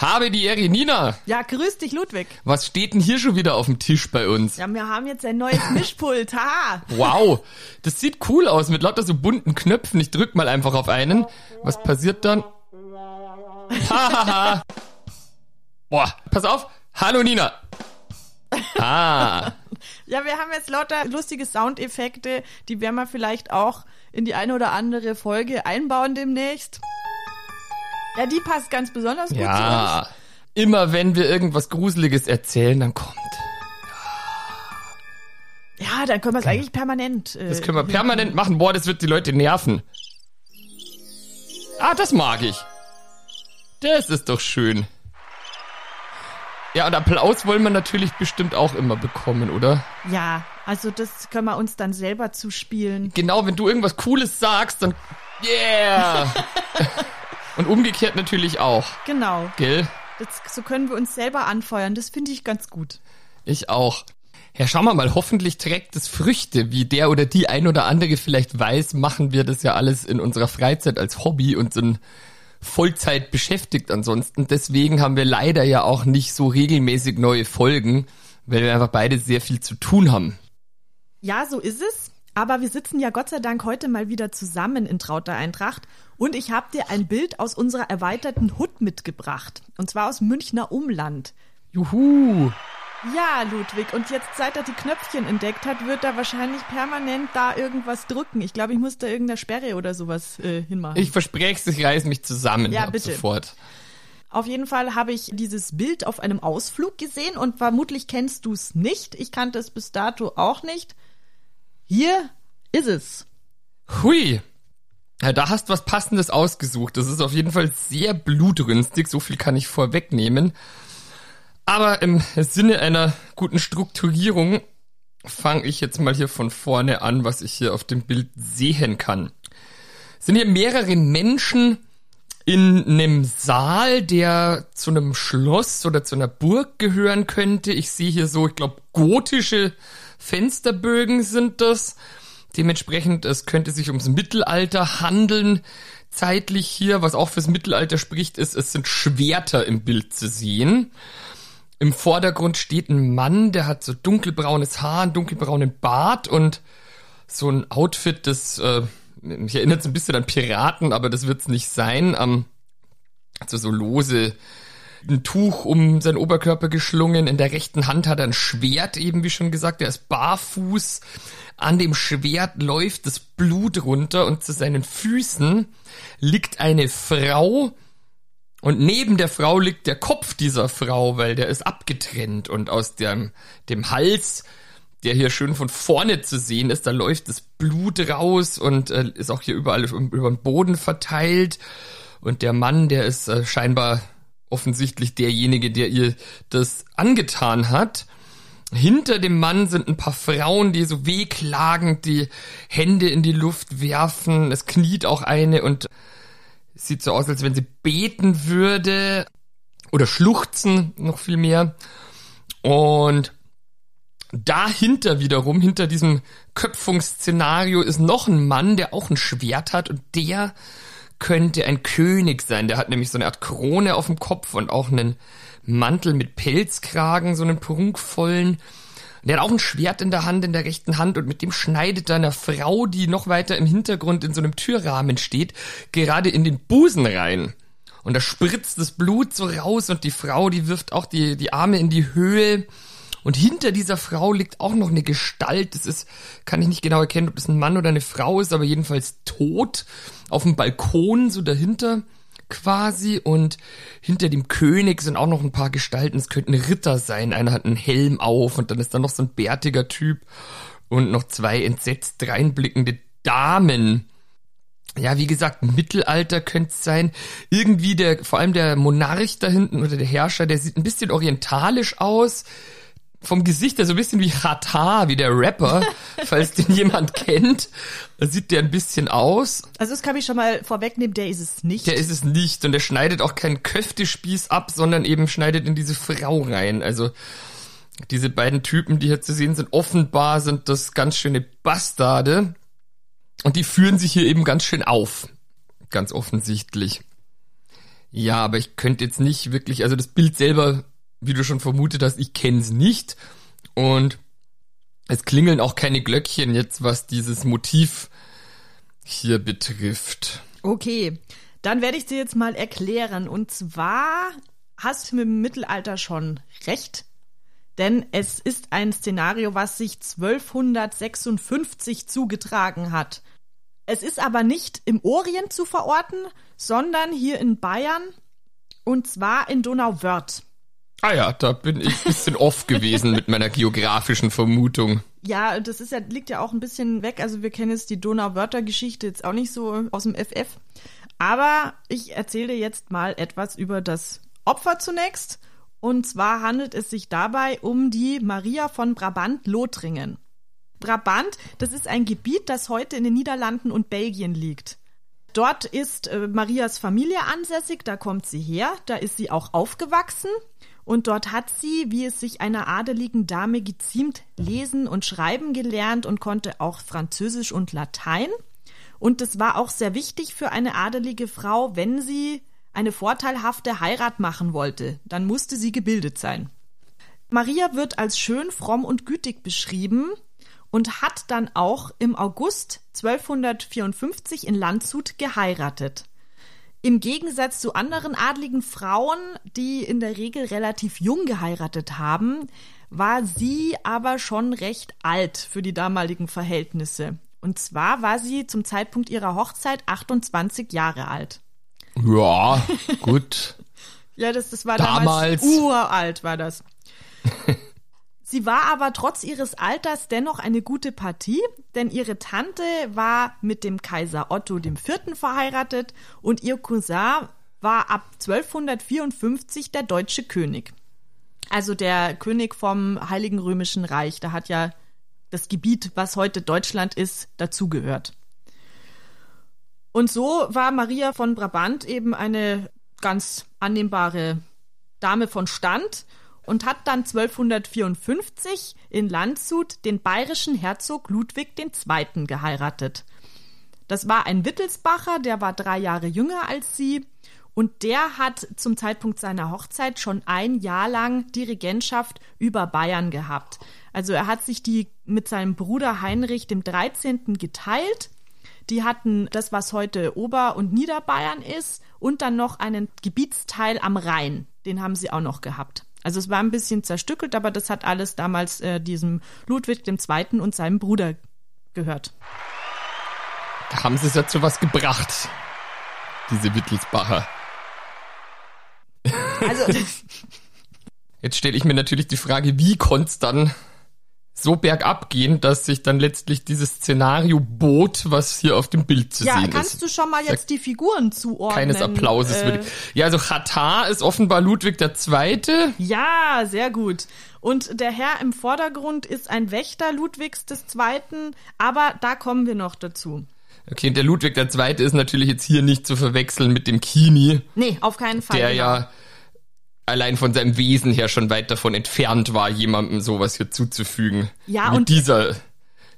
Habe die Ehre, Nina. Ja, grüß dich, Ludwig. Was steht denn hier schon wieder auf dem Tisch bei uns? Ja, wir haben jetzt ein neues Mischpult. Haha. Wow, das sieht cool aus mit lauter so bunten Knöpfen. Ich drück mal einfach auf einen. Was passiert dann? Hahaha. Boah, pass auf. Hallo Nina. Ah, Ja, wir haben jetzt lauter lustige Soundeffekte, die werden wir vielleicht auch in die eine oder andere Folge einbauen demnächst. Ja, die passt ganz besonders gut zu uns. ja. Immer wenn wir irgendwas Gruseliges erzählen, dann kommt. Ja, dann können wir es eigentlich permanent. Äh, Das können wir permanent machen. Boah, das wird die Leute nerven. Ah, das mag ich. Das ist doch schön. Ja, und Applaus wollen wir natürlich bestimmt auch immer bekommen, oder? Ja, also das können wir uns dann selber zuspielen. Genau, wenn du irgendwas Cooles sagst, dann yeah. und umgekehrt natürlich auch, Genau. gell? Das, so können wir uns selber anfeuern. Das finde ich ganz gut. Ich auch. Ja, schauen wir mal, hoffentlich trägt es Früchte. Wie der oder die ein oder andere vielleicht weiß, machen wir das ja alles in unserer Freizeit als Hobby und sind Vollzeit beschäftigt ansonsten. Deswegen haben wir leider ja auch nicht so regelmäßig neue Folgen, weil wir einfach beide sehr viel zu tun haben. Ja, so ist es. Aber wir sitzen ja Gott sei Dank heute mal wieder zusammen in trauter Eintracht. Und ich habe dir ein Bild aus unserer erweiterten Hut mitgebracht. Und zwar aus Münchner Umland. Juhu. Ja, Ludwig. Und jetzt, seit er die Knöpfchen entdeckt hat, wird er wahrscheinlich permanent da irgendwas drücken. Ich glaube, ich muss da irgendeine Sperre oder sowas äh, hinmachen. Ich verspreche es, ich reiß mich zusammen Ja, bitte. sofort. Auf jeden Fall habe ich dieses Bild auf einem Ausflug gesehen und vermutlich kennst du es nicht. Ich kannte es bis dato auch nicht. Hier ist es. Hui. Ja, da hast du was Passendes ausgesucht. Das ist auf jeden Fall sehr blutrünstig, so viel kann ich vorwegnehmen. Aber im Sinne einer guten Strukturierung fange ich jetzt mal hier von vorne an, was ich hier auf dem Bild sehen kann. Sind hier mehrere Menschen in einem Saal, der zu einem Schloss oder zu einer Burg gehören könnte. Ich sehe hier so, ich glaube, gotische Fensterbögen sind das. Dementsprechend, es könnte sich ums Mittelalter handeln. Zeitlich hier, was auch fürs Mittelalter spricht, ist, es sind Schwerter im Bild zu sehen. Im Vordergrund steht ein Mann, der hat so dunkelbraunes Haar, einen dunkelbraunen Bart und so ein Outfit, das äh, mich erinnert so ein bisschen an Piraten, aber das wird's nicht sein. Ähm, also so lose ein Tuch um seinen Oberkörper geschlungen. In der rechten Hand hat er ein Schwert, eben wie schon gesagt. Er ist barfuß. An dem Schwert läuft das Blut runter und zu seinen Füßen liegt eine Frau. Und neben der Frau liegt der Kopf dieser Frau, weil der ist abgetrennt und aus dem, dem Hals, der hier schön von vorne zu sehen ist, da läuft das Blut raus und äh, ist auch hier überall über den Boden verteilt. Und der Mann, der ist äh, scheinbar offensichtlich derjenige, der ihr das angetan hat. Hinter dem Mann sind ein paar Frauen, die so wehklagend die Hände in die Luft werfen. Es kniet auch eine und sieht so aus, als wenn sie beten würde oder schluchzen, noch viel mehr. Und dahinter wiederum, hinter diesem Köpfungsszenario ist noch ein Mann, der auch ein Schwert hat und der könnte ein König sein. Der hat nämlich so eine Art Krone auf dem Kopf und auch einen Mantel mit Pelzkragen, so einen prunkvollen. Der hat auch ein Schwert in der Hand, in der rechten Hand und mit dem schneidet er einer Frau, die noch weiter im Hintergrund in so einem Türrahmen steht, gerade in den Busen rein. Und da spritzt das Blut so raus und die Frau, die wirft auch die, die Arme in die Höhe. Und hinter dieser Frau liegt auch noch eine Gestalt. Das ist, kann ich nicht genau erkennen, ob das ein Mann oder eine Frau ist, aber jedenfalls tot. Auf dem Balkon, so dahinter quasi. Und hinter dem König sind auch noch ein paar Gestalten. Es könnten Ritter sein. Einer hat einen Helm auf und dann ist da noch so ein bärtiger Typ und noch zwei entsetzt reinblickende Damen. ja, wie gesagt, Mittelalter könnte es sein. Irgendwie der, vor allem der Monarch da hinten oder der Herrscher, der sieht ein bisschen orientalisch aus. Vom Gesicht her so ein bisschen wie Chata, wie der Rapper, falls den jemand kennt. Da sieht der ein bisschen aus. Also das kann ich schon mal vorwegnehmen, der ist es nicht. Der ist es nicht und der schneidet auch keinen Köftespieß ab, sondern eben schneidet in diese Frau rein. Also diese beiden Typen, die hier zu sehen sind, offenbar sind das ganz schöne Bastarde. Und die führen sich hier eben ganz schön auf. Ganz offensichtlich. Ja, aber ich könnte jetzt nicht wirklich, also das Bild selber, wie du schon vermutet hast, ich kenne es nicht. Und es klingeln auch keine Glöckchen jetzt, was dieses Motiv hier betrifft. Okay, dann werde ich dir jetzt mal erklären. Und zwar hast du mit dem Mittelalter schon recht. Denn es ist ein Szenario, was sich 1256 zugetragen hat. Es ist aber nicht im Orient zu verorten, sondern hier in Bayern und zwar in Donauwörth. Ah ja, da bin ich ein bisschen off gewesen mit meiner geografischen Vermutung. Ja, das ist ja, liegt ja auch ein bisschen weg. Also wir kennen jetzt die Donauwörter-Geschichte jetzt auch nicht so aus dem FF. Aber ich erzähle jetzt mal etwas über das Opfer zunächst. Und zwar handelt es sich dabei um die Maria von Brabant-Lothringen. Brabant, das ist ein Gebiet, das heute in den Niederlanden und Belgien liegt. Dort ist äh, Marias Familie ansässig, da kommt sie her, da ist sie auch aufgewachsen und dort hat sie, wie es sich einer adeligen Dame geziemt, lesen und schreiben gelernt und konnte auch Französisch und Latein. Und es war auch sehr wichtig für eine adelige Frau, wenn sie eine vorteilhafte Heirat machen wollte, dann musste sie gebildet sein. Maria wird als schön, fromm und gütig beschrieben, und hat dann auch im August 1254 in Landshut geheiratet. Im Gegensatz zu anderen adligen Frauen, die in der Regel relativ jung geheiratet haben, war sie aber schon recht alt für die damaligen Verhältnisse. Und zwar war sie zum Zeitpunkt ihrer Hochzeit 28 Jahre alt. Ja, gut. ja, das, das war damals, damals uralt, war das. Sie war aber trotz ihres Alters dennoch eine gute Partie, denn ihre Tante war mit dem Kaiser Otto IV. verheiratet und ihr Cousin war ab 1254 der deutsche König. Also der König vom Heiligen Römischen Reich. Da hat ja das Gebiet, was heute Deutschland ist, dazugehört. Und so war Maria von Brabant eben eine ganz annehmbare Dame von Stand und hat dann 1254 in Landshut den bayerischen Herzog Ludwig II. geheiratet. Das war ein Wittelsbacher, der war drei Jahre jünger als sie und der hat zum Zeitpunkt seiner Hochzeit schon ein Jahr lang die Regentschaft über Bayern gehabt. Also er hat sich die mit seinem Bruder Heinrich dem 13. geteilt. Die hatten das, was heute Ober- und Niederbayern ist, und dann noch einen Gebietsteil am Rhein. Den haben sie auch noch gehabt. Also es war ein bisschen zerstückelt, aber das hat alles damals äh, diesem Ludwig II. und seinem Bruder gehört. Da haben sie es ja zu was gebracht, diese Wittelsbacher. Also. Jetzt stelle ich mir natürlich die Frage, wie konnte es dann so bergab gehen, dass sich dann letztlich dieses Szenario bot, was hier auf dem Bild zu ja, sehen ist. Ja, kannst du schon mal jetzt die Figuren zuordnen? Keines Applauses. Äh, ja, also Chata ist offenbar Ludwig II. Ja, sehr gut. Und der Herr im Vordergrund ist ein Wächter Ludwigs II., aber da kommen wir noch dazu. Okay, und der Ludwig II. ist natürlich jetzt hier nicht zu verwechseln mit dem Kini. Nee, auf keinen Fall. Der genau. ja allein von seinem Wesen her schon weit davon entfernt war, jemandem sowas hier zuzufügen. Ja, Wie und dieser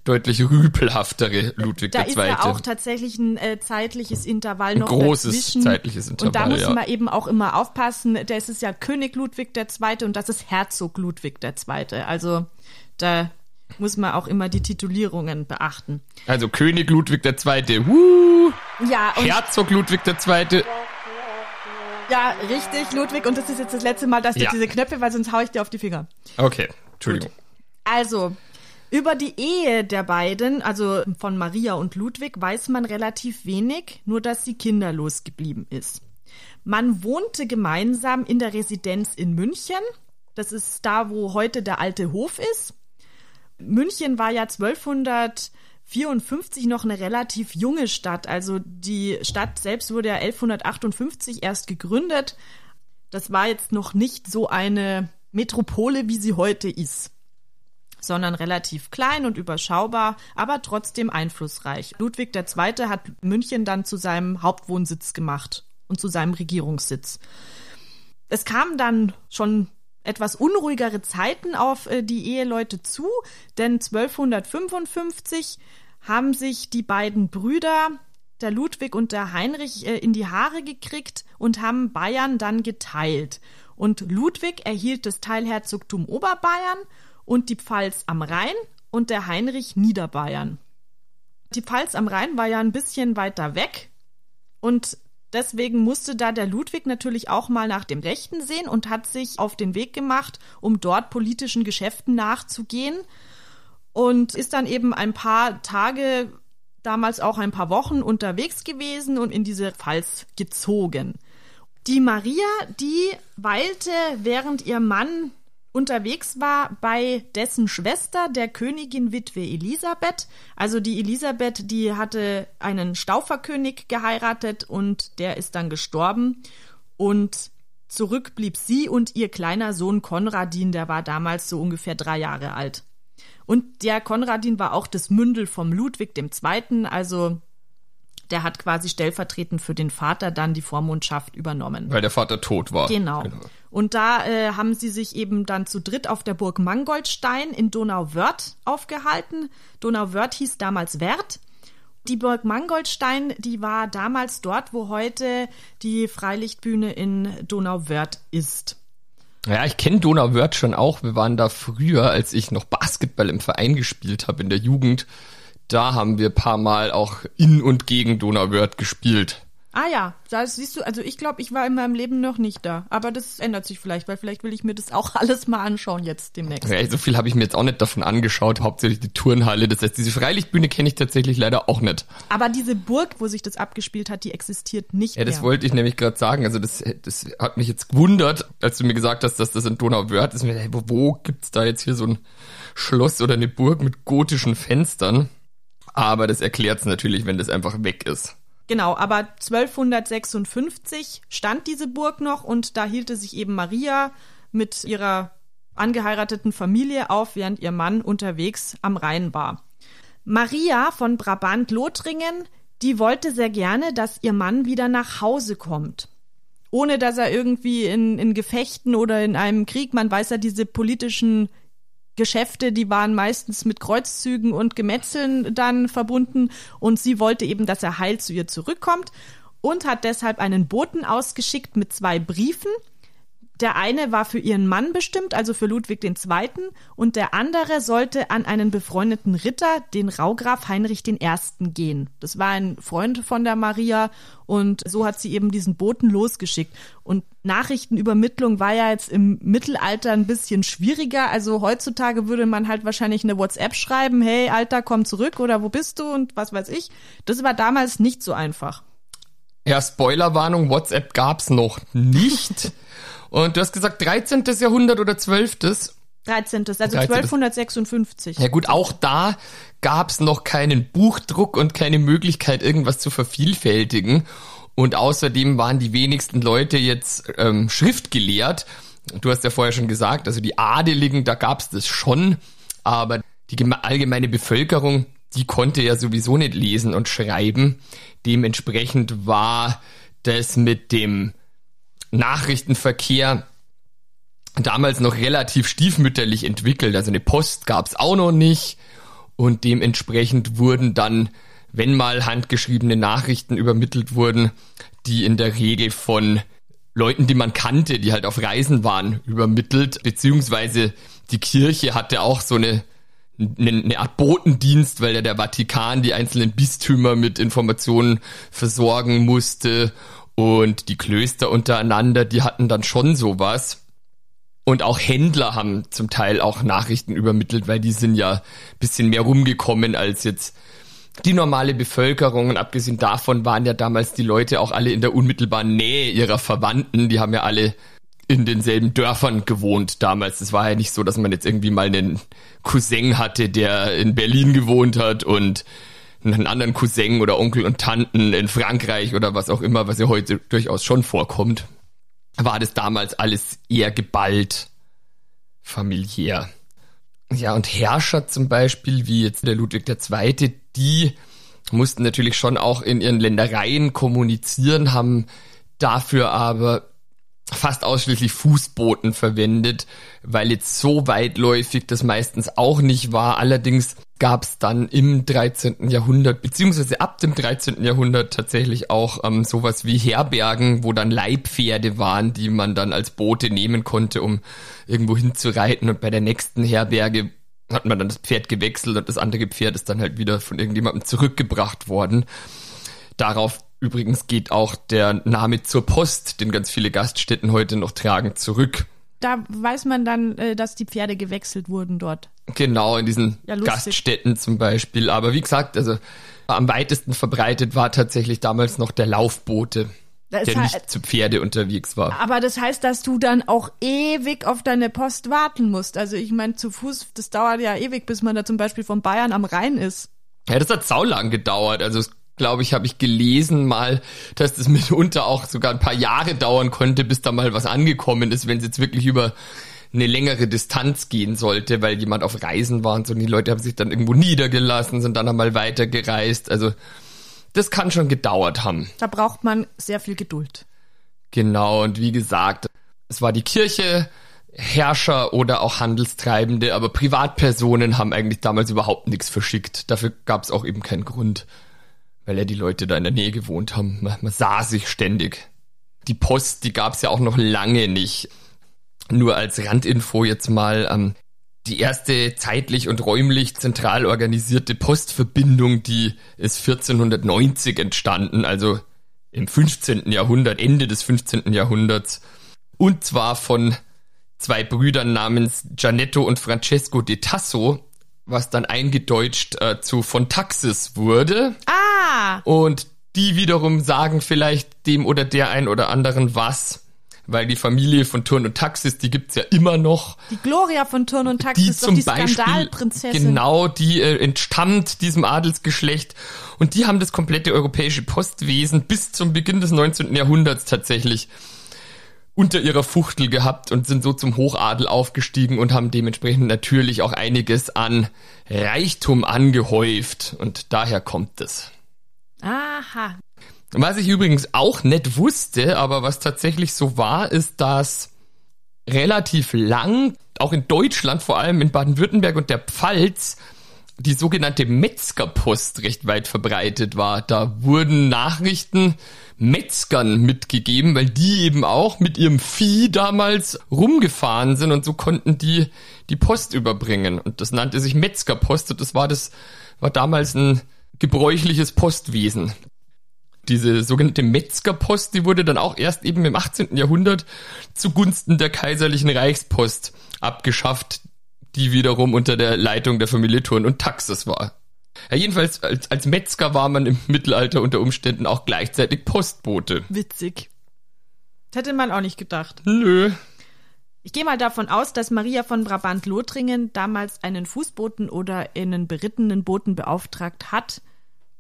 deutlich rüpelhaftere Ludwig da II. Da ist ja auch tatsächlich ein äh, zeitliches Intervall noch ein großes dazwischen. zeitliches Intervall, Und da muss ja. man eben auch immer aufpassen, der ist es ja König Ludwig II. und das ist Herzog Ludwig II. Also da muss man auch immer die Titulierungen beachten. Also König Ludwig II. Woo! Ja, und Herzog Ludwig II. Ja, richtig, Ludwig. Und das ist jetzt das letzte Mal, dass du ja. diese Knöpfe, weil sonst hau ich dir auf die Finger. Okay, Entschuldigung. Gut. Also, über die Ehe der beiden, also von Maria und Ludwig, weiß man relativ wenig, nur dass sie kinderlos geblieben ist. Man wohnte gemeinsam in der Residenz in München. Das ist da, wo heute der alte Hof ist. München war ja 1200 54 noch eine relativ junge Stadt. Also die Stadt selbst wurde ja 1158 erst gegründet. Das war jetzt noch nicht so eine Metropole, wie sie heute ist, sondern relativ klein und überschaubar, aber trotzdem einflussreich. Ludwig II. hat München dann zu seinem Hauptwohnsitz gemacht und zu seinem Regierungssitz. Es kam dann schon etwas unruhigere Zeiten auf äh, die Eheleute zu, denn 1255 haben sich die beiden Brüder, der Ludwig und der Heinrich, äh, in die Haare gekriegt und haben Bayern dann geteilt. Und Ludwig erhielt das Teilherzogtum Oberbayern und die Pfalz am Rhein und der Heinrich Niederbayern. Die Pfalz am Rhein war ja ein bisschen weiter weg und deswegen musste da der Ludwig natürlich auch mal nach dem Rechten sehen und hat sich auf den Weg gemacht, um dort politischen Geschäften nachzugehen und ist dann eben ein paar Tage, damals auch ein paar Wochen unterwegs gewesen und in diese Pfalz gezogen. Die Maria, die weilte, während ihr Mann unterwegs war bei dessen Schwester, der Königin Witwe Elisabeth. Also die Elisabeth, die hatte einen Stauferkönig geheiratet und der ist dann gestorben. Und zurück blieb sie und ihr kleiner Sohn Konradin, der war damals so ungefähr drei Jahre alt. Und der Konradin war auch das Mündel vom Ludwig II., also der hat quasi stellvertretend für den Vater dann die Vormundschaft übernommen. Weil der Vater tot war. Genau. genau. Und da äh, haben sie sich eben dann zu dritt auf der Burg Mangoldstein in Donauwörth aufgehalten. Donauwörth hieß damals Wert. Die Burg Mangoldstein, die war damals dort, wo heute die Freilichtbühne in Donauwörth ist. Ja, ich kenne Donauwörth schon auch. Wir waren da früher, als ich noch Basketball im Verein gespielt habe in der Jugend. Da haben wir paar Mal auch in und gegen Donauwörth gespielt. Ah ja, da siehst du, also ich glaube, ich war in meinem Leben noch nicht da. Aber das ändert sich vielleicht, weil vielleicht will ich mir das auch alles mal anschauen jetzt demnächst. Ja, so viel habe ich mir jetzt auch nicht davon angeschaut, hauptsächlich die Turnhalle. Das heißt, diese Freilichtbühne kenne ich tatsächlich leider auch nicht. Aber diese Burg, wo sich das abgespielt hat, die existiert nicht mehr. Ja, das mehr. wollte ich nämlich gerade sagen. Also das, das hat mich jetzt gewundert, als du mir gesagt hast, dass das in Donauwörth ist. Wo, wo gibt's da jetzt hier so ein Schloss oder eine Burg mit gotischen Fenstern? Aber das erklärt's natürlich, wenn das einfach weg ist. Genau, aber 1256 stand diese Burg noch und da hielte sich eben Maria mit ihrer angeheirateten Familie auf, während ihr Mann unterwegs am Rhein war. Maria von Brabant-Lothringen, die wollte sehr gerne, dass ihr Mann wieder nach Hause kommt. Ohne dass er irgendwie in, in Gefechten oder in einem Krieg, man weiß ja diese politischen Geschäfte, die waren meistens mit Kreuzzügen und Gemetzeln dann verbunden. Und sie wollte eben, dass er heil zu ihr zurückkommt und hat deshalb einen Boten ausgeschickt mit zwei Briefen der eine war für ihren Mann bestimmt, also für Ludwig II. und der andere sollte an einen befreundeten Ritter, den Raugraf Heinrich I. gehen. Das war ein Freund von der Maria und so hat sie eben diesen Boten losgeschickt. Und Nachrichtenübermittlung war ja jetzt im Mittelalter ein bisschen schwieriger. Also heutzutage würde man halt wahrscheinlich eine WhatsApp schreiben, hey Alter, komm zurück oder wo bist du und was weiß ich. Das war damals nicht so einfach. Ja, Spoilerwarnung, WhatsApp gab's noch nicht. Und du hast gesagt 13. Jahrhundert oder 12. 13. Also 13. 1256. Ja gut, auch da gab's noch keinen Buchdruck und keine Möglichkeit, irgendwas zu vervielfältigen. Und außerdem waren die wenigsten Leute jetzt ähm, schriftgelehrt. Du hast ja vorher schon gesagt, also die Adeligen, da gab's das schon, aber die allgemeine Bevölkerung, die konnte ja sowieso nicht lesen und schreiben. Dementsprechend war das mit dem Nachrichtenverkehr damals noch relativ stiefmütterlich entwickelt. Also eine Post gab's auch noch nicht und dementsprechend wurden dann, wenn mal handgeschriebene Nachrichten übermittelt wurden, die in der Regel von Leuten, die man kannte, die halt auf Reisen waren, übermittelt, beziehungsweise die Kirche hatte auch so eine, eine, eine Art Botendienst, weil ja der Vatikan die einzelnen Bistümer mit Informationen versorgen musste und die Klöster untereinander, die hatten dann schon sowas. Und auch Händler haben zum Teil auch Nachrichten übermittelt, weil die sind ja bisschen mehr rumgekommen als jetzt die normale Bevölkerung. Und abgesehen davon waren ja damals die Leute auch alle in der unmittelbaren Nähe ihrer Verwandten. Die haben ja alle in denselben Dörfern gewohnt damals. Es war ja nicht so, dass man jetzt irgendwie mal einen Cousin hatte, der in Berlin gewohnt hat und einen anderen Cousin oder Onkel und Tanten in Frankreich oder was auch immer, was ja heute durchaus schon vorkommt. War das damals alles eher geballt, familiär. Ja, und Herrscher zum Beispiel, wie jetzt der Ludwig II., die mussten natürlich schon auch in ihren Ländereien kommunizieren, haben dafür aber fast ausschließlich Fußboten verwendet, weil jetzt so weitläufig das meistens auch nicht war. Allerdings gab es dann im 13. Jahrhundert, beziehungsweise ab dem 13. Jahrhundert tatsächlich auch ähm, sowas wie Herbergen, wo dann Leibpferde waren, die man dann als Boote nehmen konnte, um irgendwo hinzureiten. Und bei der nächsten Herberge hat man dann das Pferd gewechselt und das andere Pferd ist dann halt wieder von irgendjemandem zurückgebracht worden. Darauf übrigens geht auch der Name zur Post, den ganz viele Gaststätten heute noch tragen, zurück. Da weiß man dann, äh, dass die Pferde gewechselt wurden dort. Genau, in diesen ja, Gaststätten zum Beispiel. Aber wie gesagt, also am weitesten verbreitet war tatsächlich damals noch der Laufboote. Das der nicht zu Pferde unterwegs war. Aber das heißt, dass du dann auch ewig auf deine Post warten musst. Also ich meine, zu Fuß, das dauert ja ewig, bis man da zum Beispiel von Bayern am Rhein ist. Ja, das hat saulang gedauert. Also glaube ich, habe ich gelesen mal, dass das mitunter auch sogar ein paar Jahre dauern konnte, bis da mal was angekommen ist, wenn es jetzt wirklich über eine längere Distanz gehen sollte, weil jemand auf Reisen war und so. Und die Leute haben sich dann irgendwo niedergelassen, sind dann einmal weitergereist. Also das kann schon gedauert haben. Da braucht man sehr viel Geduld. Genau, und wie gesagt, es war die Kirche, Herrscher oder auch Handelstreibende, aber Privatpersonen haben eigentlich damals überhaupt nichts verschickt. Dafür gab es auch eben keinen Grund, weil ja die Leute da in der Nähe gewohnt haben. Man, man sah sich ständig. Die Post, die gab es ja auch noch lange nicht. Nur als Randinfo jetzt mal, ähm, die erste zeitlich und räumlich zentral organisierte Postverbindung, die ist 1490 entstanden, also im 15. Jahrhundert, Ende des 15. Jahrhunderts. Und zwar von zwei Brüdern namens Gianetto und Francesco de Tasso, was dann eingedeutscht äh, zu von Taxis wurde. Ah! Und die wiederum sagen vielleicht dem oder der ein oder anderen was weil die Familie von Turn und Taxis, die gibt's ja immer noch. Die Gloria von Turn und Taxis, die zum die Beispiel, Genau, die äh, entstammt diesem Adelsgeschlecht und die haben das komplette europäische Postwesen bis zum Beginn des 19. Jahrhunderts tatsächlich unter ihrer Fuchtel gehabt und sind so zum Hochadel aufgestiegen und haben dementsprechend natürlich auch einiges an Reichtum angehäuft und daher kommt es. Aha. Was ich übrigens auch nicht wusste, aber was tatsächlich so war, ist, dass relativ lang, auch in Deutschland, vor allem in Baden-Württemberg und der Pfalz, die sogenannte Metzgerpost recht weit verbreitet war. Da wurden Nachrichten Metzgern mitgegeben, weil die eben auch mit ihrem Vieh damals rumgefahren sind und so konnten die die Post überbringen. Und das nannte sich Metzgerpost und das war das, war damals ein gebräuchliches Postwesen diese sogenannte Metzgerpost, die wurde dann auch erst eben im 18. Jahrhundert zugunsten der kaiserlichen Reichspost abgeschafft, die wiederum unter der Leitung der Familie Thurn und Taxis war. Ja, jedenfalls als, als Metzger war man im Mittelalter unter Umständen auch gleichzeitig Postbote. Witzig. Das hätte man auch nicht gedacht. Nö. Ich gehe mal davon aus, dass Maria von Brabant-Lothringen damals einen Fußboten oder einen berittenen Boten beauftragt hat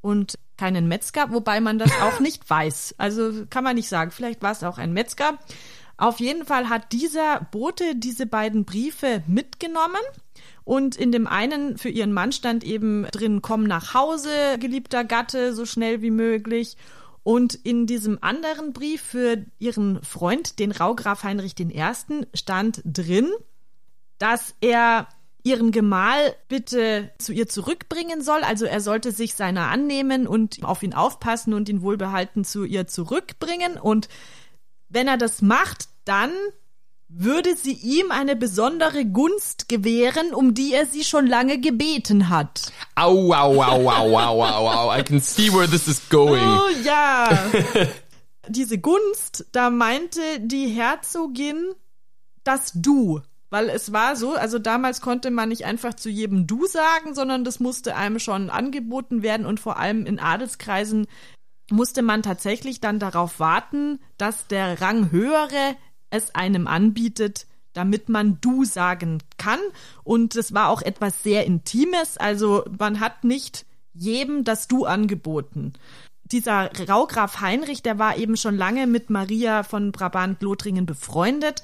und keinen Metzger, wobei man das auch nicht weiß. Also kann man nicht sagen. Vielleicht war es auch ein Metzger. Auf jeden Fall hat dieser Bote diese beiden Briefe mitgenommen. Und in dem einen für ihren Mann stand eben drin, komm nach Hause, geliebter Gatte, so schnell wie möglich. Und in diesem anderen Brief für ihren Freund, den Raugraf Heinrich I., stand drin, dass er ihren Gemahl bitte zu ihr zurückbringen soll. Also er sollte sich seiner annehmen und auf ihn aufpassen und ihn wohlbehalten zu ihr zurückbringen. Und wenn er das macht, dann würde sie ihm eine besondere Gunst gewähren, um die er sie schon lange gebeten hat. Au, au, au, au, au, au, au. I can see where this is going. Oh ja. Diese Gunst, da meinte die Herzogin das Du. Weil es war so, also damals konnte man nicht einfach zu jedem Du sagen, sondern das musste einem schon angeboten werden und vor allem in Adelskreisen musste man tatsächlich dann darauf warten, dass der Ranghöhere es einem anbietet, damit man du sagen kann. Und es war auch etwas sehr Intimes, also man hat nicht jedem das du angeboten. Dieser Raugraf Heinrich, der war eben schon lange mit Maria von Brabant-Lothringen befreundet.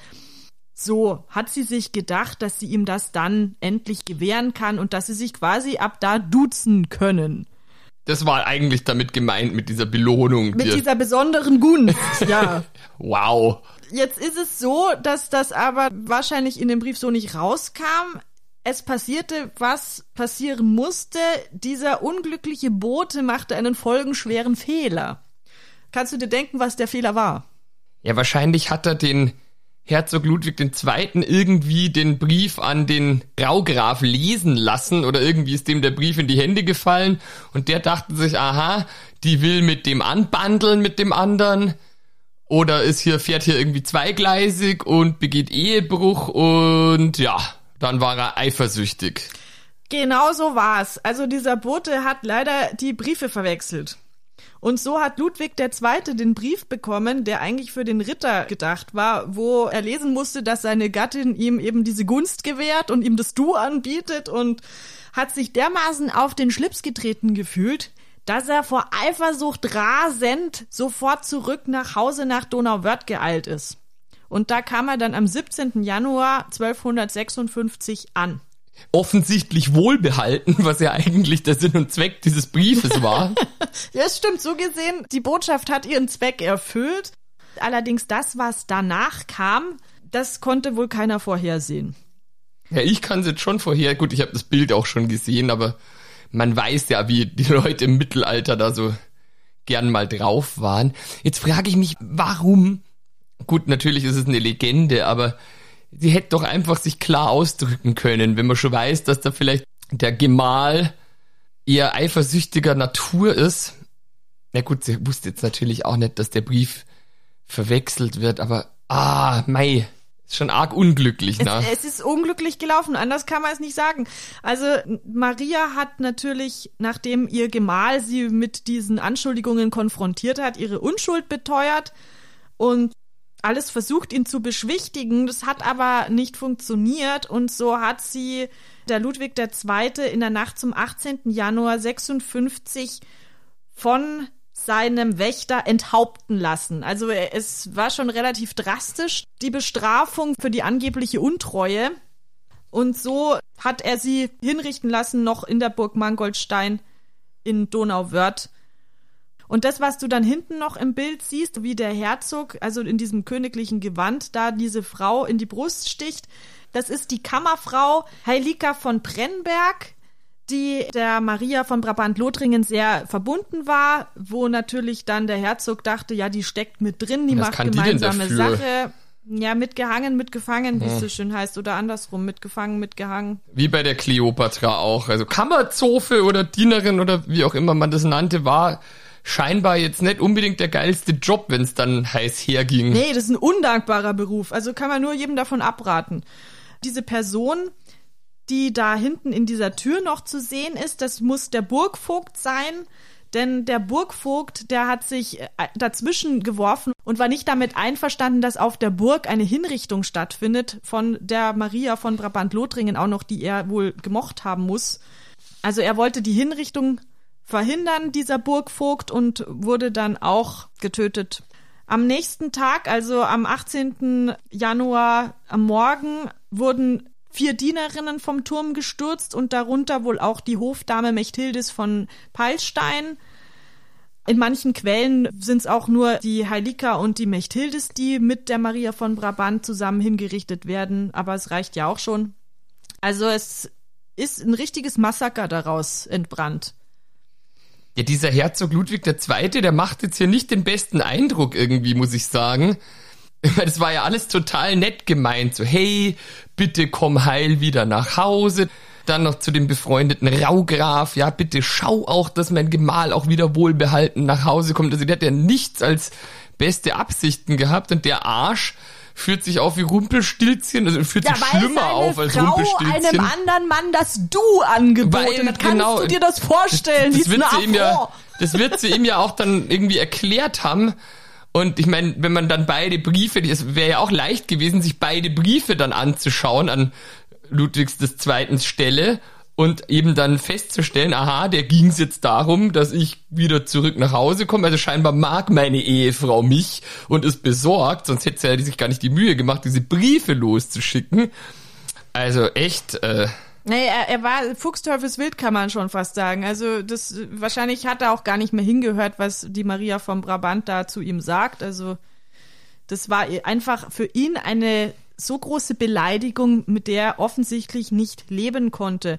So hat sie sich gedacht, dass sie ihm das dann endlich gewähren kann und dass sie sich quasi ab da duzen können. Das war eigentlich damit gemeint, mit dieser Belohnung. Mit dieser besonderen Gunst, ja. wow. Jetzt ist es so, dass das aber wahrscheinlich in dem Brief so nicht rauskam. Es passierte, was passieren musste. Dieser unglückliche Bote machte einen folgenschweren Fehler. Kannst du dir denken, was der Fehler war? Ja, wahrscheinlich hat er den Herzog Ludwig II. irgendwie den Brief an den Raugraf lesen lassen oder irgendwie ist dem der Brief in die Hände gefallen und der dachte sich, aha, die will mit dem anbandeln mit dem anderen oder ist hier, fährt hier irgendwie zweigleisig und begeht Ehebruch und ja, dann war er eifersüchtig. Genau so war's. Also dieser Bote hat leider die Briefe verwechselt. Und so hat Ludwig II. den Brief bekommen, der eigentlich für den Ritter gedacht war, wo er lesen musste, dass seine Gattin ihm eben diese Gunst gewährt und ihm das Du anbietet und hat sich dermaßen auf den Schlips getreten gefühlt, dass er vor Eifersucht rasend sofort zurück nach Hause nach Donauwörth geeilt ist. Und da kam er dann am 17. Januar 1256 an offensichtlich wohlbehalten, was ja eigentlich der Sinn und Zweck dieses Briefes war. ja, es stimmt, so gesehen, die Botschaft hat ihren Zweck erfüllt. Allerdings das, was danach kam, das konnte wohl keiner vorhersehen. Ja, ich kann es jetzt schon vorher. Gut, ich habe das Bild auch schon gesehen, aber man weiß ja, wie die Leute im Mittelalter da so gern mal drauf waren. Jetzt frage ich mich, warum? Gut, natürlich ist es eine Legende, aber sie hätte doch einfach sich klar ausdrücken können, wenn man schon weiß, dass da vielleicht der Gemahl eher eifersüchtiger Natur ist. Na gut, sie wusste jetzt natürlich auch nicht, dass der Brief verwechselt wird, aber ah, mei, ist schon arg unglücklich, ne? Es, es, ist unglücklich gelaufen, anders kann man es nicht sagen. Also Maria hat natürlich, nachdem ihr Gemahl sie mit diesen Anschuldigungen konfrontiert hat, ihre Unschuld beteuert und alles versucht, ihn zu beschwichtigen. Das hat aber nicht funktioniert und so hat sie der Ludwig II. in der Nacht zum 18. Januar 56 von seinem Wächter enthaupten lassen. Also es war schon relativ drastisch, die Bestrafung für die angebliche Untreue. Und so hat er sie hinrichten lassen, noch in der Burg Mangoldstein in Donauwörth. Und das, was du dann hinten noch im Bild siehst, wie der Herzog, also in diesem königlichen Gewand, da diese Frau in die Brust sticht, das ist die Kammerfrau Heilika von Brennberg, die der Maria von Brabant-Lothringen sehr verbunden war, wo natürlich dann der Herzog dachte, ja, die steckt mit drin, die macht gemeinsame Sache. Ja, mitgehangen, mitgefangen, wie es so schön heißt, oder andersrum, mitgefangen, mitgehangen. Wie bei der Kleopatra auch. Also Kammerzofe oder Dienerin oder wie auch immer man das nannte, war scheinbar jetzt nicht unbedingt der geilste Job, wenn es dann heiß herging. Nee, das ist ein undankbarer Beruf. Also kann man nur jedem davon abraten. Diese Person, die da hinten in dieser Tür noch zu sehen ist, das muss der Burgvogt sein. Denn der Burgvogt, der hat sich äh, dazwischen geworfen und war nicht damit einverstanden, dass auf der Burg eine Hinrichtung stattfindet von der Maria von Brabant-Lothringen auch noch, die er wohl gemocht haben muss. Also er wollte die Hinrichtung verhindern, dieser Burgvogt, und wurde dann auch getötet. Am nächsten Tag, also am 18. Januar am Morgen, wurden vier Dienerinnen vom Turm gestürzt und darunter wohl auch die Hofdame Mechthildis von Peilstein. In manchen Quellen sind es auch nur die Heilika und die Mechthildis, die mit der Maria von Brabant zusammen hingerichtet werden, aber es reicht ja auch schon. Also es ist ein richtiges Massaker daraus entbrannt. Ja, dieser Herzog Ludwig II., der macht jetzt hier nicht den besten Eindruck irgendwie, muss ich sagen. Das war ja alles total nett gemeint. So, hey, bitte komm heil wieder nach Hause. Dann noch zu dem befreundeten Raugraf. Ja, bitte schau auch, dass mein Gemahl auch wieder wohlbehalten nach Hause kommt. Also der hat ja nichts als beste Absichten gehabt und der Arsch führt sich auf wie Rumpelstilzchen, also führt ja, sich schlimmer auf als Frau Rumpelstilzchen. einem anderen Mann das Du angeboten hat. Kannst genau, du dir das vorstellen? Das, das wird sie ihm ja, das wird sie ihm ja auch dann irgendwie erklärt haben. Und ich meine, wenn man dann beide Briefe, es wäre ja auch leicht gewesen, sich beide Briefe dann anzuschauen an Ludwigs des Zweiten Stelle und eben dann festzustellen, aha, der ging es jetzt darum, dass ich wieder zurück nach Hause komme. Also scheinbar mag meine Ehefrau mich und ist besorgt, sonst hätte sie ja sich gar nicht die Mühe gemacht, diese Briefe loszuschicken. Also echt. Äh, Nee, er, er war Fuchsteufelswild, kann man schon fast sagen. Also das wahrscheinlich hat er auch gar nicht mehr hingehört, was die Maria vom Brabant da zu ihm sagt. Also das war einfach für ihn eine so große Beleidigung, mit der er offensichtlich nicht leben konnte.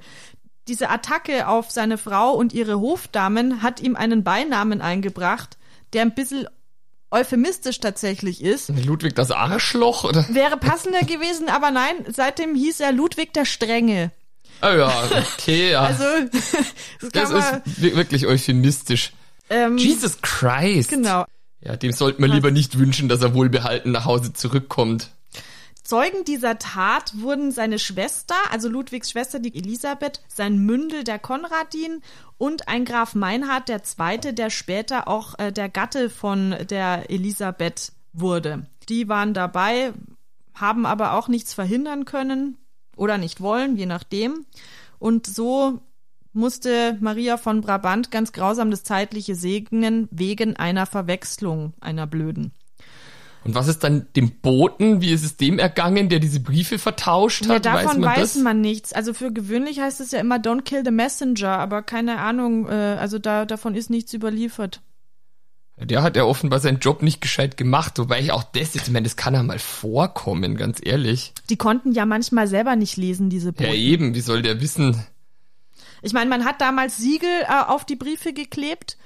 Diese Attacke auf seine Frau und ihre Hofdamen hat ihm einen Beinamen eingebracht, der ein bisschen euphemistisch tatsächlich ist. Ludwig das Arschloch, oder? Wäre passender gewesen, aber nein, seitdem hieß er Ludwig der Strenge. Oh ja, okay, ja. Also, das, das ist wirklich euphemistisch. Ähm, Jesus Christ. Genau. Ja, dem sollte man lieber nicht wünschen, dass er wohlbehalten nach Hause zurückkommt. Zeugen dieser Tat wurden seine Schwester, also Ludwigs Schwester, die Elisabeth, sein Mündel, der Konradin und ein Graf Meinhard II., der später auch äh, der Gatte von der Elisabeth wurde. Die waren dabei, haben aber auch nichts verhindern können oder nicht wollen, je nachdem. Und so musste Maria von Brabant ganz grausam das Zeitliche segnen wegen einer Verwechslung, einer blöden. Und was ist dann dem Boten, wie ist es dem ergangen, der diese Briefe vertauscht hat? Ja, davon weiß, man, weiß man, nichts. Also für gewöhnlich heißt es ja immer Don't kill the messenger, aber keine Ahnung, äh, also da davon ist nichts überliefert. Der hat ja offenbar seinen Job nicht gescheit gemacht, wobei ich auch das jetzt, ich meine, das kann ja mal vorkommen, ganz ehrlich. Die konnten ja manchmal selber nicht lesen, diese Boten. Ja eben, wie soll der wissen? Ich meine, man hat damals Siegel äh, auf die Briefe geklebt,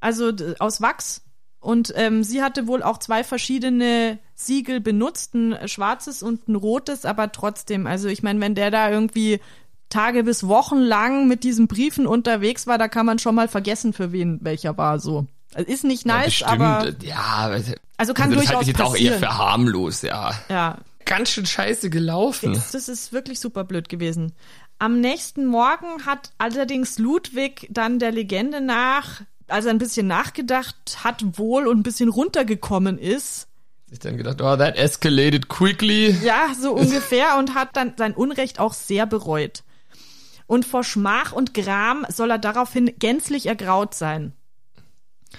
also aus Wachs und ähm, sie hatte wohl auch zwei verschiedene Siegel benutzt, ein schwarzes und ein rotes, aber trotzdem, also ich meine, wenn der da irgendwie Tage bis Wochen lang mit diesen Briefen unterwegs war, da kann man schon mal vergessen, für wen welcher war so. Also ist nicht nice, ja, aber ja, also kann also das durchaus ich jetzt passieren. auch eher für harmlos, ja. Ja. Ganz schön scheiße gelaufen. Das, das ist wirklich super blöd gewesen. Am nächsten Morgen hat allerdings Ludwig dann der Legende nach als er ein bisschen nachgedacht hat wohl und ein bisschen runtergekommen ist, sich dann gedacht, oh, that escalated quickly. Ja, so ungefähr und hat dann sein Unrecht auch sehr bereut. Und vor Schmach und Gram soll er daraufhin gänzlich ergraut sein.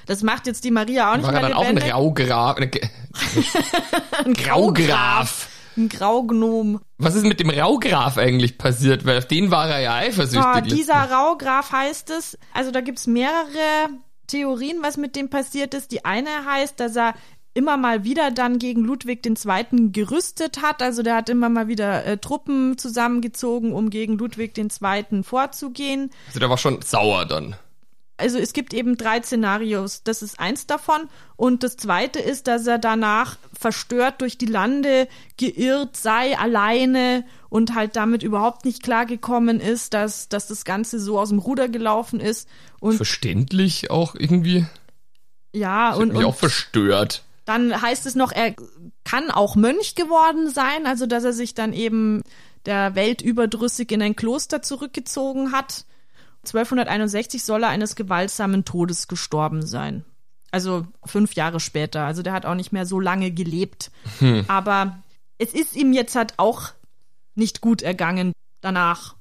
Das macht jetzt die Maria auch nicht War mehr er dann lebendig. auch ein Graugraf? ein Graugraf. Ein Graugnom. Was ist mit dem Raugraf eigentlich passiert? Weil auf den war er ja eifersüchtig. Oh, dieser Raugraf heißt es, also da gibt's mehrere Theorien, was mit dem passiert ist. Die eine heißt, dass er immer mal wieder dann gegen Ludwig II. gerüstet hat. Also der hat immer mal wieder äh, Truppen zusammengezogen, um gegen Ludwig II. vorzugehen. Also der war schon sauer dann also es gibt eben drei Szenarios. Das ist eins davon. Und das zweite ist, dass er danach verstört durch die Lande geirrt sei, alleine und halt damit überhaupt nicht klargekommen ist, dass, dass das Ganze so aus dem Ruder gelaufen ist. Und Verständlich auch irgendwie. Ja, ich und. Mich und auch verstört. Dann heißt es noch, er kann auch Mönch geworden sein, also dass er sich dann eben der Welt überdrüssig in ein Kloster zurückgezogen hat 1261 soll er eines gewaltsamen Todes gestorben sein. Also fünf Jahre später. Also der hat auch nicht mehr so lange gelebt. Hm. Aber es ist ihm jetzt halt auch nicht gut ergangen danach.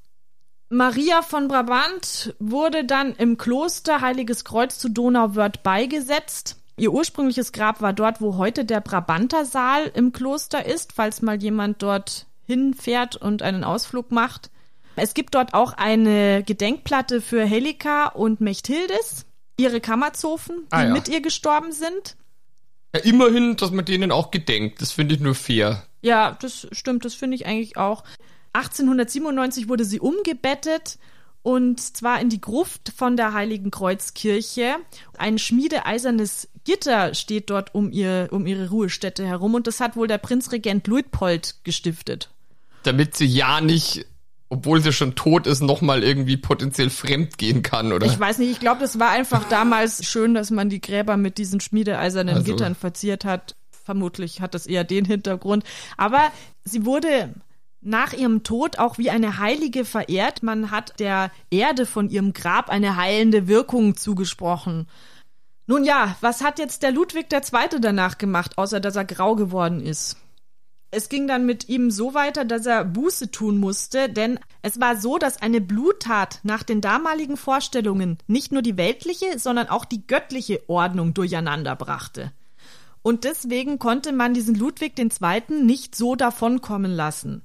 Maria von Brabant wurde dann im Kloster Heiliges Kreuz zu Donauwörth beigesetzt. Ihr ursprüngliches Grab war dort, wo heute der Brabantersaal im Kloster ist, falls mal jemand dort hinfährt und einen Ausflug macht. Es gibt dort auch eine Gedenkplatte für Helika und Mechthildis, ihre Kammerzofen, die ah, ja. mit ihr gestorben sind. Ja, immerhin, dass man denen auch gedenkt. Das finde ich nur fair. Ja, das stimmt, das finde ich eigentlich auch. 1897 wurde sie umgebettet und zwar in die Gruft von der Heiligen Kreuzkirche. Ein schmiedeeisernes Gitter steht dort um, ihr, um ihre Ruhestätte herum und das hat wohl der Prinzregent Luitpold gestiftet. Damit sie ja nicht obwohl sie schon tot ist, nochmal irgendwie potenziell fremd gehen kann, oder? Ich weiß nicht, ich glaube, das war einfach damals schön, dass man die Gräber mit diesen schmiedeeisernen also. Gittern verziert hat. Vermutlich hat das eher den Hintergrund. Aber sie wurde nach ihrem Tod auch wie eine Heilige verehrt. Man hat der Erde von ihrem Grab eine heilende Wirkung zugesprochen. Nun ja, was hat jetzt der Ludwig II. danach gemacht, außer dass er grau geworden ist? Es ging dann mit ihm so weiter, dass er Buße tun musste, denn es war so, dass eine Bluttat nach den damaligen Vorstellungen nicht nur die weltliche, sondern auch die göttliche Ordnung durcheinander brachte. Und deswegen konnte man diesen Ludwig II. nicht so davonkommen lassen.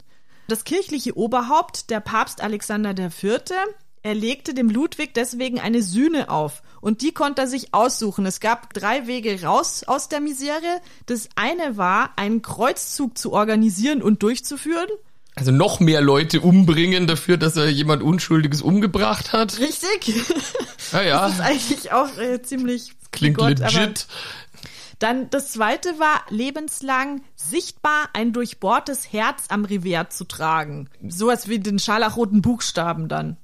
Das kirchliche Oberhaupt, der Papst Alexander IV., er legte dem Ludwig deswegen eine Sühne auf und die konnte er sich aussuchen. Es gab drei Wege raus aus der Misere. Das eine war, einen Kreuzzug zu organisieren und durchzuführen. Also noch mehr Leute umbringen dafür, dass er jemand Unschuldiges umgebracht hat. Richtig. Ja, ja. Das ist eigentlich auch äh, ziemlich Klingt Gott, legit. Dann das zweite war, lebenslang sichtbar ein durchbohrtes Herz am Revers zu tragen. Sowas wie den scharlachroten Buchstaben dann.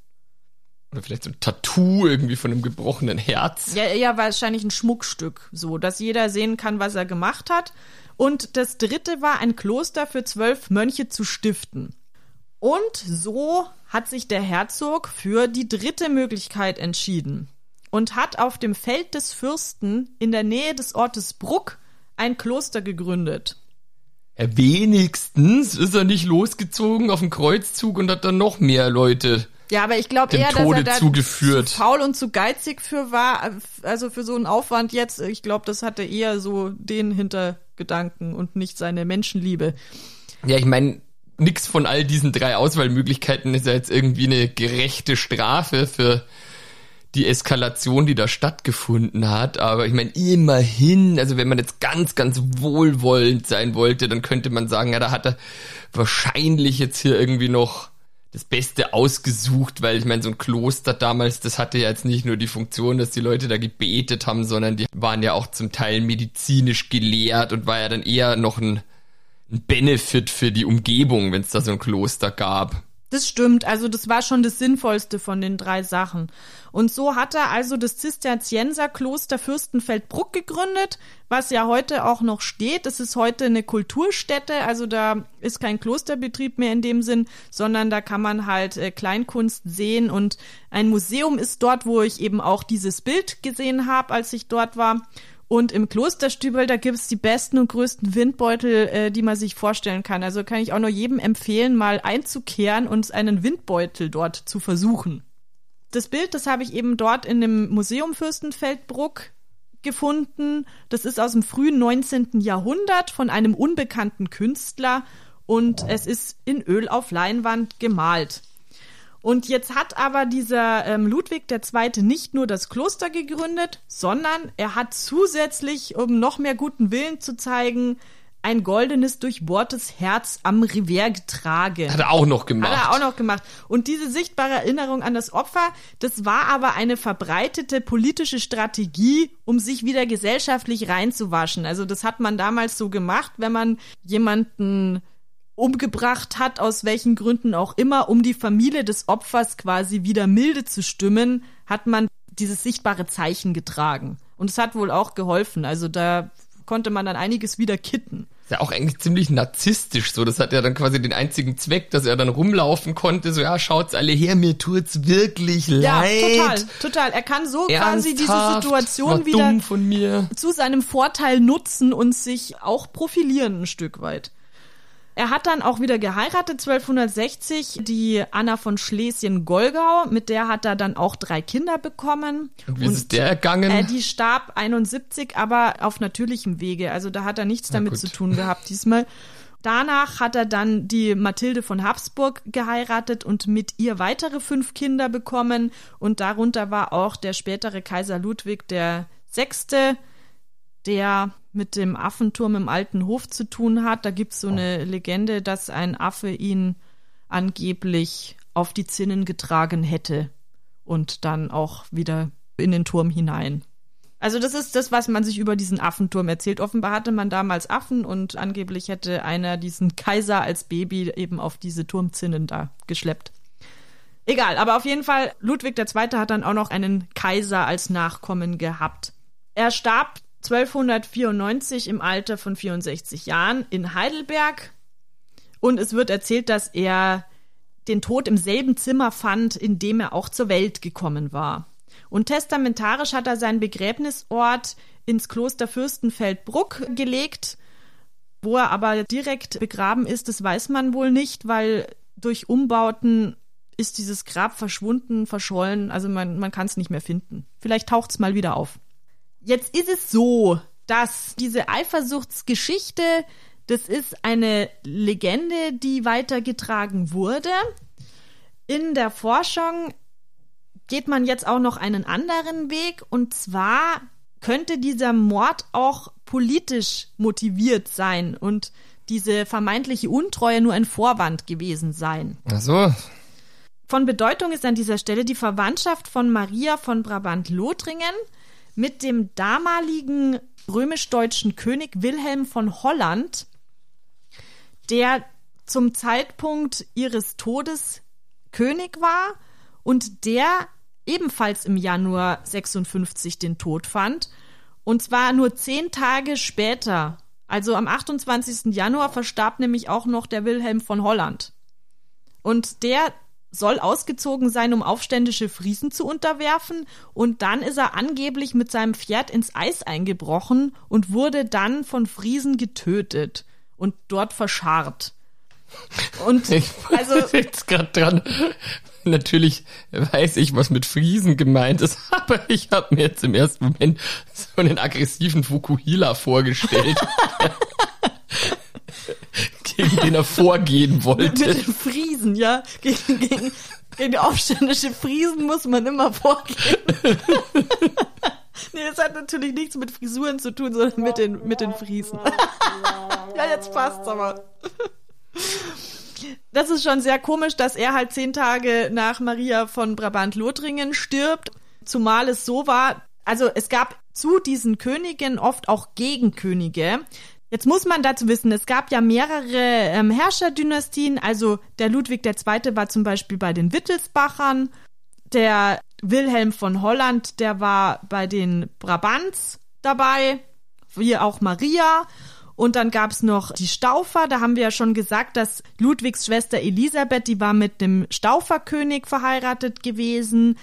Oder vielleicht so ein Tattoo irgendwie von einem gebrochenen Herz. Ja, eher wahrscheinlich ein Schmuckstück, so, dass jeder sehen kann, was er gemacht hat. Und das dritte war, ein Kloster für zwölf Mönche zu stiften. Und so hat sich der Herzog für die dritte Möglichkeit entschieden und hat auf dem Feld des Fürsten in der Nähe des Ortes Bruck ein Kloster gegründet. Ja, wenigstens ist er nicht losgezogen auf den Kreuzzug und hat dann noch mehr Leute Ja, aber ich glaube eher, Tode dass er da zugeführt. zu faul und zu geizig für war, also für so einen Aufwand jetzt. Ich glaube, das hatte eher so den Hintergedanken und nicht seine Menschenliebe. Ja, ich meine, nix von all diesen drei Auswahlmöglichkeiten ist ja jetzt irgendwie eine gerechte Strafe für die Eskalation, die da stattgefunden hat. Aber ich meine, immerhin, also wenn man jetzt ganz, ganz wohlwollend sein wollte, dann könnte man sagen, ja, da hat er wahrscheinlich jetzt hier irgendwie noch das Beste ausgesucht, weil ich meine, so ein Kloster damals, das hatte ja jetzt nicht nur die Funktion, dass die Leute da gebetet haben, sondern die waren ja auch zum Teil medizinisch gelehrt und war ja dann eher noch ein, ein Benefit für die Umgebung, wenn es da so ein Kloster gab. Das stimmt, also das war schon das Sinnvollste von den drei Sachen. Und so hat er also das Zisterzienserkloster Fürstenfeldbruck gegründet, was ja heute auch noch steht. Es ist heute eine Kulturstätte, also da ist kein Klosterbetrieb mehr in dem Sinn, sondern da kann man halt äh, Kleinkunst sehen und ein Museum ist dort, wo ich eben auch dieses Bild gesehen habe, als ich dort war. Und im Klosterstübel, da gibt's die besten und größten Windbeutel, äh, die man sich vorstellen kann. Also kann ich auch nur jedem empfehlen, mal einzukehren und einen Windbeutel dort zu versuchen. Das Bild, das habe ich eben dort in dem Museum Fürstenfeldbruck gefunden. Das ist aus dem frühen 19. Jahrhundert von einem unbekannten Künstler und es ist in Öl auf Leinwand gemalt. Und jetzt hat aber dieser ähm, Ludwig II. nicht nur das Kloster gegründet, sondern er hat zusätzlich, um noch mehr guten Willen zu zeigen, ein goldenes, durchbohrtes Herz am Revers getragen. Hat er auch noch gemacht. Hat er auch noch gemacht. Und diese sichtbare Erinnerung an das Opfer, das war aber eine verbreitete politische Strategie, um sich wieder gesellschaftlich reinzuwaschen. Also das hat man damals so gemacht, wenn man jemanden umgebracht hat, aus welchen Gründen auch immer, um die Familie des Opfers quasi wieder milde zu stimmen, hat man dieses sichtbare Zeichen getragen. Und es hat wohl auch geholfen. Also da konnte man dann einiges wieder kitten. Ist ja auch eigentlich ziemlich narzisstisch so. Das hat ja dann quasi den einzigen Zweck, dass er dann rumlaufen konnte. So, ja, schaut's alle her, mir tut's wirklich Ja, leid. total, total. Er kann so quasi diese Ernsthaft? Situation wieder dumm von mir. zu seinem Vorteil nutzen und sich auch profilieren ein Stück weit. Er hat dann auch wieder geheiratet, 1260, die Anna von Schlesien-Golgau, mit der hat er dann auch drei Kinder bekommen. Und wie ist der ergangen? Äh, die starb 71, aber auf natürlichem Wege. Also da hat er nichts damit zu tun gehabt diesmal. Danach hat er dann die Mathilde von Habsburg geheiratet und mit ihr weitere fünf Kinder bekommen. Und darunter war auch der spätere Kaiser Ludwig der Sechste, der mit dem Affenturm im alten Hof zu tun hat. Da gibt's so eine Legende, dass ein Affe ihn angeblich auf die Zinnen getragen hätte und dann auch wieder in den Turm hinein. Also das ist das, was man sich über diesen Affenturm erzählt. Offenbar hatte man damals Affen und angeblich hätte einer diesen Kaiser als Baby eben auf diese Turmzinnen da geschleppt. Egal, aber auf jeden Fall, Ludwig II. hat dann auch noch einen Kaiser als Nachkommen gehabt. Er starb 1294 im Alter von 64 Jahren in Heidelberg und es wird erzählt, dass er den Tod im selben Zimmer fand, in dem er auch zur Welt gekommen war. Und testamentarisch hat er seinen Begräbnisort ins Kloster Fürstenfeldbruck gelegt. Wo er aber direkt begraben ist, das weiß man wohl nicht, weil durch Umbauten ist dieses Grab verschwunden, verschollen. Also man, man kann es nicht mehr finden. Vielleicht taucht es mal wieder auf. Jetzt ist es so, dass diese Eifersuchtsgeschichte, das ist eine Legende, die weitergetragen wurde. In der Forschung geht man jetzt auch noch einen anderen Weg und zwar könnte dieser Mord auch politisch motiviert sein und diese vermeintliche Untreue nur ein Vorwand gewesen sein. Ach so. Von Bedeutung ist an dieser Stelle die Verwandtschaft von Maria von Brabant-Lothringen mit dem damaligen römisch-deutschen König Wilhelm von Holland, der zum Zeitpunkt ihres Todes König war und der ebenfalls im Januar 56 den Tod fand. Und zwar nur zehn Tage später. Also am 28. Januar verstarb nämlich auch noch der Wilhelm von Holland. Und der soll ausgezogen sein, um aufständische Friesen zu unterwerfen, und dann ist er angeblich mit seinem Pferd ins Eis eingebrochen und wurde dann von Friesen getötet und dort verscharrt. Und ich also jetzt gerade dran. Natürlich weiß ich, was mit Friesen gemeint ist, aber ich habe mir jetzt im ersten Moment so einen aggressiven Fukuhila vorgestellt. Gegen den er vorgehen wollte. Mit den Friesen, ja. Gegen, gegen, gegen aufständische Friesen muss man immer vorgehen. nee, das hat natürlich nichts mit Frisuren zu tun, sondern mit den, mit den Friesen. ja, jetzt passt's aber das ist schon sehr komisch, dass er halt zehn Tage nach Maria von Brabant-Lothringen stirbt. Zumal es so war, also es gab zu diesen Königen oft auch Gegenkönige. Jetzt muss man dazu wissen, es gab ja mehrere ähm, Herrscherdynastien. Also der Ludwig II. war zum Beispiel bei den Wittelsbachern. Der Wilhelm von Holland, der war bei den Brabants dabei, wie auch Maria. Und dann gab's noch die Staufer. Da haben wir ja schon gesagt, dass Ludwigs Schwester Elisabeth, die war mit dem Stauferkönig verheiratet gewesen.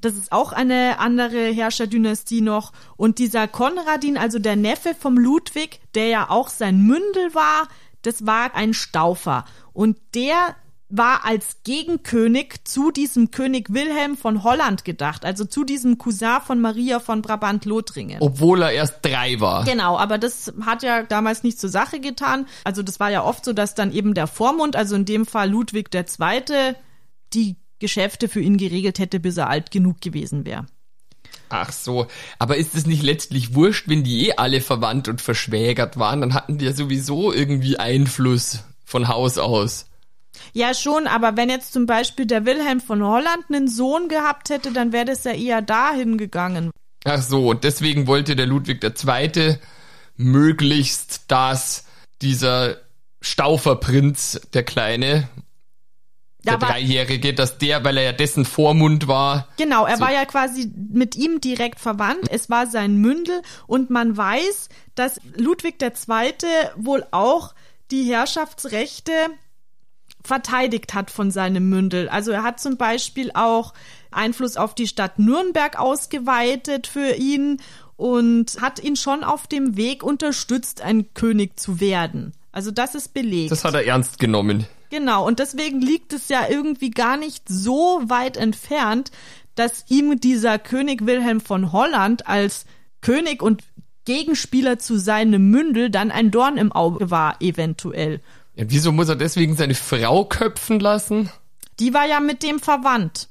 Das ist auch eine andere Herrscherdynastie noch. Und dieser Konradin, also der Neffe vom Ludwig, der ja auch sein Mündel war, das war ein Staufer. Und der war als Gegenkönig zu diesem König Wilhelm von Holland gedacht, also zu diesem Cousin von Maria von Brabant-Lothringen. Obwohl er erst drei war. Genau, aber das hat ja damals nicht zur Sache getan. Also das war ja oft so, dass dann eben der Vormund, also in dem Fall Ludwig II., die Geschäfte für ihn geregelt hätte, bis er alt genug gewesen wäre. Ach so, aber ist es nicht letztlich wurscht, wenn die eh alle verwandt und verschwägert waren, dann hatten die ja sowieso irgendwie Einfluss von Haus aus. Ja, schon, aber wenn jetzt zum Beispiel der Wilhelm von Holland einen Sohn gehabt hätte, dann wäre das ja eher dahin gegangen. Ach so, und deswegen wollte der Ludwig II. möglichst, dass dieser Stauferprinz, der Kleine, der ja, Dreijährige, dass der, weil er ja dessen Vormund war. Genau, er so war ja quasi mit ihm direkt verwandt. Es war sein Mündel und man weiß, dass Ludwig II. wohl auch die Herrschaftsrechte verteidigt hat von seinem Mündel. Also er hat zum Beispiel auch Einfluss auf die Stadt Nürnberg ausgeweitet für ihn und hat ihn schon auf dem Weg unterstützt, ein König zu werden. Also das ist belegt. Das hat er ernst genommen. Genau, und deswegen liegt es ja irgendwie gar nicht so weit entfernt, dass ihm dieser König Wilhelm von Holland als König und Gegenspieler zu seinem Mündel dann ein Dorn im Auge war, eventuell. Ja, wieso muss er deswegen seine Frau köpfen lassen? Die war ja mit dem verwandt.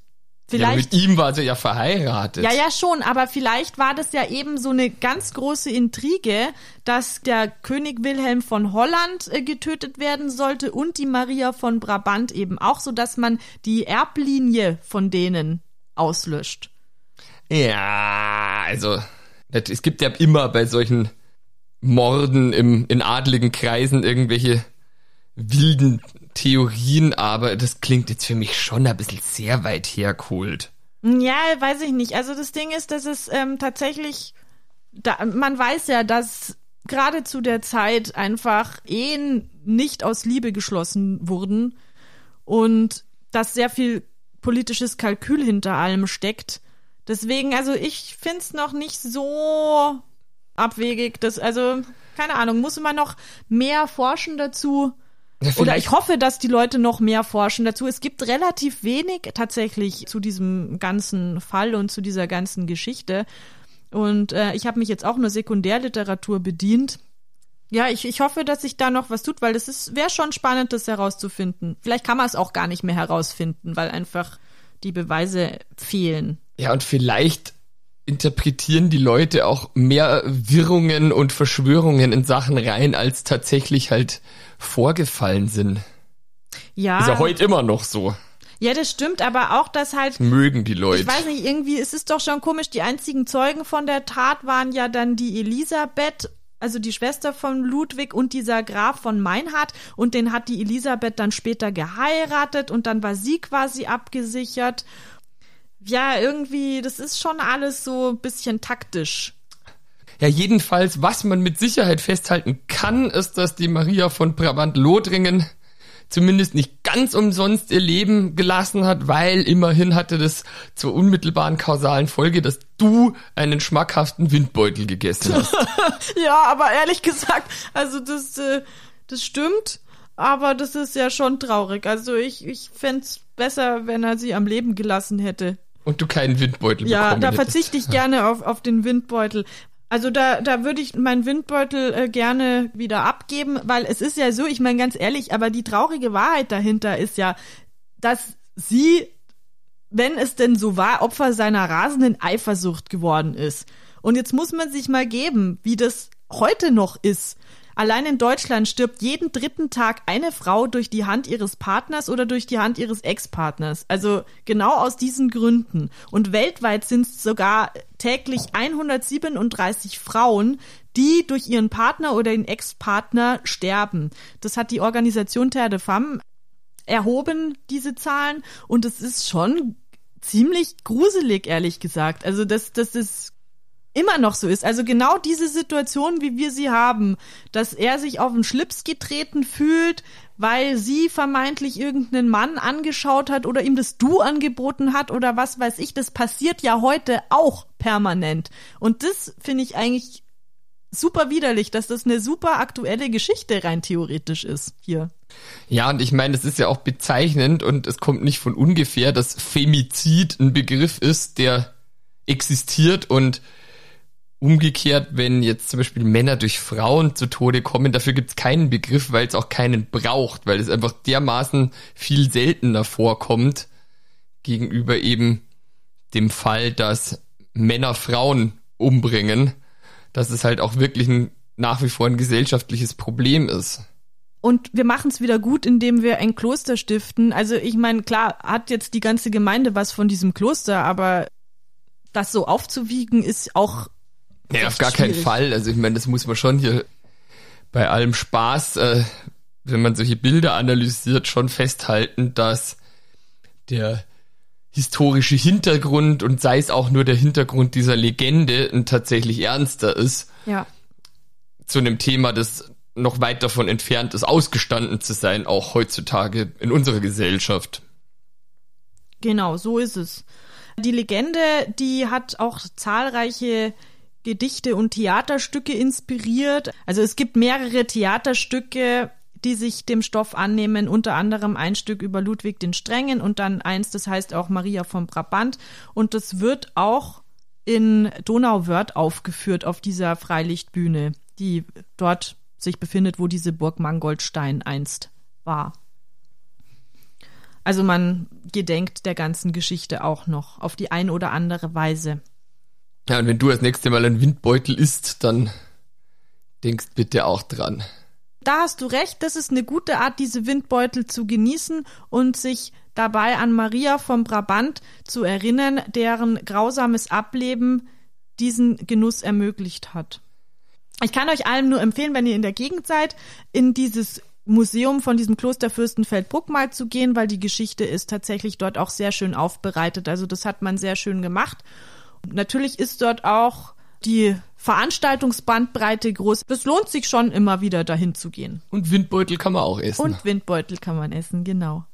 Vielleicht, ja, mit ihm war sie ja verheiratet. Ja, ja, schon, aber vielleicht war das ja eben so eine ganz große Intrige, dass der König Wilhelm von Holland äh, getötet werden sollte und die Maria von Brabant eben auch, so dass man die Erblinie von denen auslöscht. Ja, also es gibt ja immer bei solchen Morden im, in adligen Kreisen irgendwelche wilden Theorien, aber das klingt jetzt für mich schon ein bisschen sehr weit hergeholt. Ja, weiß ich nicht. Also das Ding ist, dass es ähm, tatsächlich, da, man weiß ja, dass gerade zu der Zeit einfach Ehen nicht aus Liebe geschlossen wurden und dass sehr viel politisches Kalkül hinter allem steckt. Deswegen, also ich find's noch nicht so abwegig. Das, also, keine Ahnung, muss immer noch mehr forschen dazu. Ja, Oder ich hoffe, dass die Leute noch mehr forschen dazu. Es gibt relativ wenig tatsächlich zu diesem ganzen Fall und zu dieser ganzen Geschichte. Und äh, ich habe mich jetzt auch nur Sekundärliteratur bedient. Ja, ich, ich hoffe, dass sich da noch was tut, weil das wäre schon spannend, das herauszufinden. Vielleicht kann man es auch gar nicht mehr herausfinden, weil einfach die Beweise fehlen. Ja, und vielleicht interpretieren die Leute auch mehr Wirrungen und Verschwörungen in Sachen rein, als tatsächlich halt vorgefallen sind. Ja. Ist ja heute immer noch so. Ja, das stimmt, aber auch, dass halt. Mögen die Leute. Ich weiß nicht, irgendwie ist es doch schon komisch. Die einzigen Zeugen von der Tat waren ja dann die Elisabeth, also die Schwester von Ludwig und dieser Graf von Meinhard. Und den hat die Elisabeth dann später geheiratet und dann war sie quasi abgesichert ja, irgendwie, das ist schon alles so ein bisschen taktisch. Ja, jedenfalls, was man mit Sicherheit festhalten kann, ist, dass die Maria von Brabant-Lothringen zumindest nicht ganz umsonst ihr Leben gelassen hat, weil immerhin hatte das zur unmittelbaren kausalen Folge, dass du einen schmackhaften Windbeutel gegessen hast. ja, aber ehrlich gesagt, also das, äh, das stimmt, aber das ist ja schon traurig. Also ich, ich fände besser, wenn er sie am Leben gelassen hätte. Und du keinen Windbeutel ja, bekommen Ja, da verzichte ich gerne auf, auf den Windbeutel. Also da, da würde ich meinen Windbeutel äh, gerne wieder abgeben, weil es ist ja so, ich meine ganz ehrlich, aber die traurige Wahrheit dahinter ist ja, dass sie, wenn es denn so war, Opfer seiner rasenden Eifersucht geworden ist. Und jetzt muss man sich mal geben, wie das heute noch ist. Allein in Deutschland stirbt jeden dritten Tag eine Frau durch die Hand ihres Partners oder durch die Hand ihres Ex-Partners. Also genau aus diesen Gründen. Und weltweit sind es sogar täglich 137 Frauen, die durch ihren Partner oder den Ex-Partner sterben. Das hat die Organisation Terre de Femme erhoben, diese Zahlen. Und es ist schon ziemlich gruselig, ehrlich gesagt. Also das, das ist immer noch so ist. Also genau diese Situation, wie wir sie haben, dass er sich auf den Schlips getreten fühlt, weil sie vermeintlich irgendeinen Mann angeschaut hat oder ihm das Du angeboten hat oder was weiß ich, das passiert ja heute auch permanent. Und das finde ich eigentlich super widerlich, dass das eine super aktuelle Geschichte rein theoretisch ist hier. Ja, und ich meine, es ist ja auch bezeichnend und es kommt nicht von ungefähr, dass Femizid ein Begriff ist, der existiert und Umgekehrt, wenn jetzt zum Beispiel Männer durch Frauen zu Tode kommen, dafür gibt es keinen Begriff, weil es auch keinen braucht, weil es einfach dermaßen viel seltener vorkommt gegenüber eben dem Fall, dass Männer Frauen umbringen, dass es halt auch wirklich ein, nach wie vor ein gesellschaftliches Problem ist. Und wir machen es wieder gut, indem wir ein Kloster stiften. Also ich meine, klar, hat jetzt die ganze Gemeinde was von diesem Kloster, aber das so aufzuwiegen ist auch Nee, auf gar schwierig. keinen Fall. Also ich meine, das muss man schon hier bei allem Spaß, äh, wenn man solche Bilder analysiert, schon festhalten, dass der historische Hintergrund und sei es auch nur der Hintergrund dieser Legende ein tatsächlich ernster ist. Ja. Zu einem Thema, das noch weit davon entfernt ist, ausgestanden zu sein, auch heutzutage in unserer Gesellschaft. Genau, so ist es. Die Legende, die hat auch zahlreiche Gedichte und Theaterstücke inspiriert. Also es gibt mehrere Theaterstücke, die sich dem Stoff annehmen, unter anderem ein Stück über Ludwig den Strengen und dann eins, das heißt auch Maria von Brabant. Und das wird auch in Donauwörth aufgeführt auf dieser Freilichtbühne, die dort sich befindet, wo diese Burg Mangoldstein einst war. Also man gedenkt der ganzen Geschichte auch noch auf die ein oder andere Weise. Ja, und wenn du das nächste Mal einen Windbeutel isst, dann denkst bitte auch dran. Da hast du recht, das ist eine gute Art, diese Windbeutel zu genießen und sich dabei an Maria vom Brabant zu erinnern, deren grausames Ableben diesen Genuss ermöglicht hat. Ich kann euch allen nur empfehlen, wenn ihr in der Gegend seid, in dieses Museum von diesem Kloster Fürstenfeldbruck mal zu gehen, weil die Geschichte ist tatsächlich dort auch sehr schön aufbereitet. Also das hat man sehr schön gemacht. Natürlich ist dort auch die Veranstaltungsbandbreite groß. Es lohnt sich schon immer wieder dahin zu gehen. Und Windbeutel kann man auch essen. Und Windbeutel kann man essen, genau.